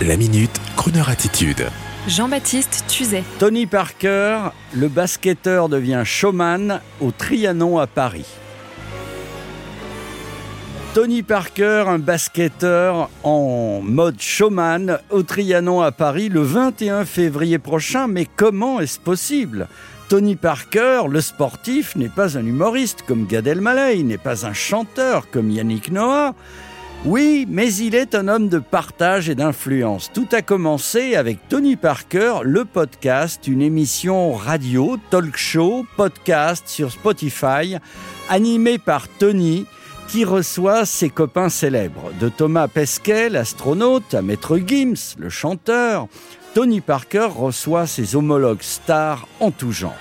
La minute, Kroneur attitude. Jean-Baptiste Tuzet. Tony Parker, le basketteur devient showman au Trianon à Paris. Tony Parker, un basketteur en mode showman au Trianon à Paris le 21 février prochain. Mais comment est-ce possible? Tony Parker, le sportif, n'est pas un humoriste comme Gad Elmaleh, n'est pas un chanteur comme Yannick Noah. Oui, mais il est un homme de partage et d'influence. Tout a commencé avec Tony Parker, le podcast, une émission radio, talk show, podcast sur Spotify, animée par Tony, qui reçoit ses copains célèbres. De Thomas Pesquet, l'astronaute, à Maître Gims, le chanteur, Tony Parker reçoit ses homologues stars en tout genre.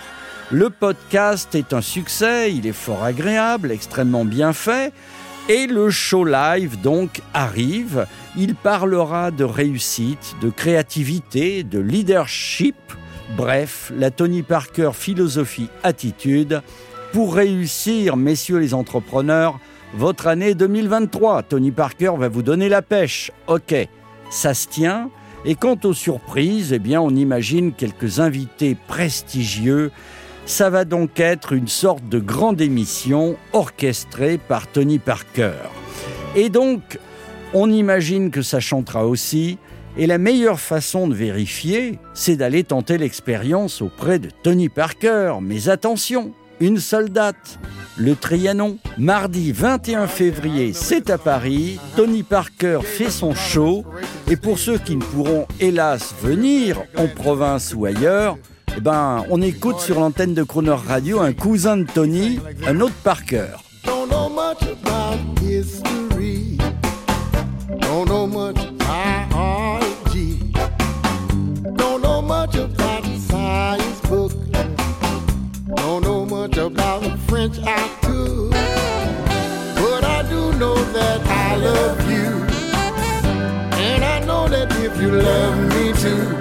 Le podcast est un succès, il est fort agréable, extrêmement bien fait. Et le show live donc arrive. Il parlera de réussite, de créativité, de leadership. Bref, la Tony Parker philosophie attitude pour réussir, messieurs les entrepreneurs, votre année 2023. Tony Parker va vous donner la pêche. Ok, ça se tient. Et quant aux surprises, eh bien, on imagine quelques invités prestigieux ça va donc être une sorte de grande émission orchestrée par Tony Parker. Et donc, on imagine que ça chantera aussi. Et la meilleure façon de vérifier, c'est d'aller tenter l'expérience auprès de Tony Parker. Mais attention, une seule date, le Trianon. Mardi 21 février, c'est à Paris. Tony Parker fait son show. Et pour ceux qui ne pourront hélas venir en province ou ailleurs, eh ben, on écoute sur l'antenne de Croner Radio un cousin de Tony, un autre Parker. Don't know much about history. Don't know much biology. Don't know much about science book. Don't know much about the French I. But I do know that I love you. And I know that if you love me too,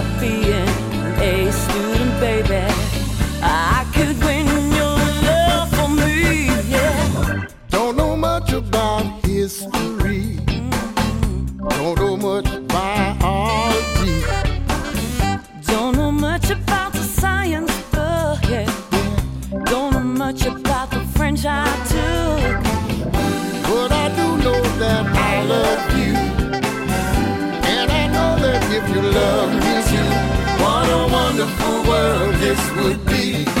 you love me too, what a wonderful world this would be.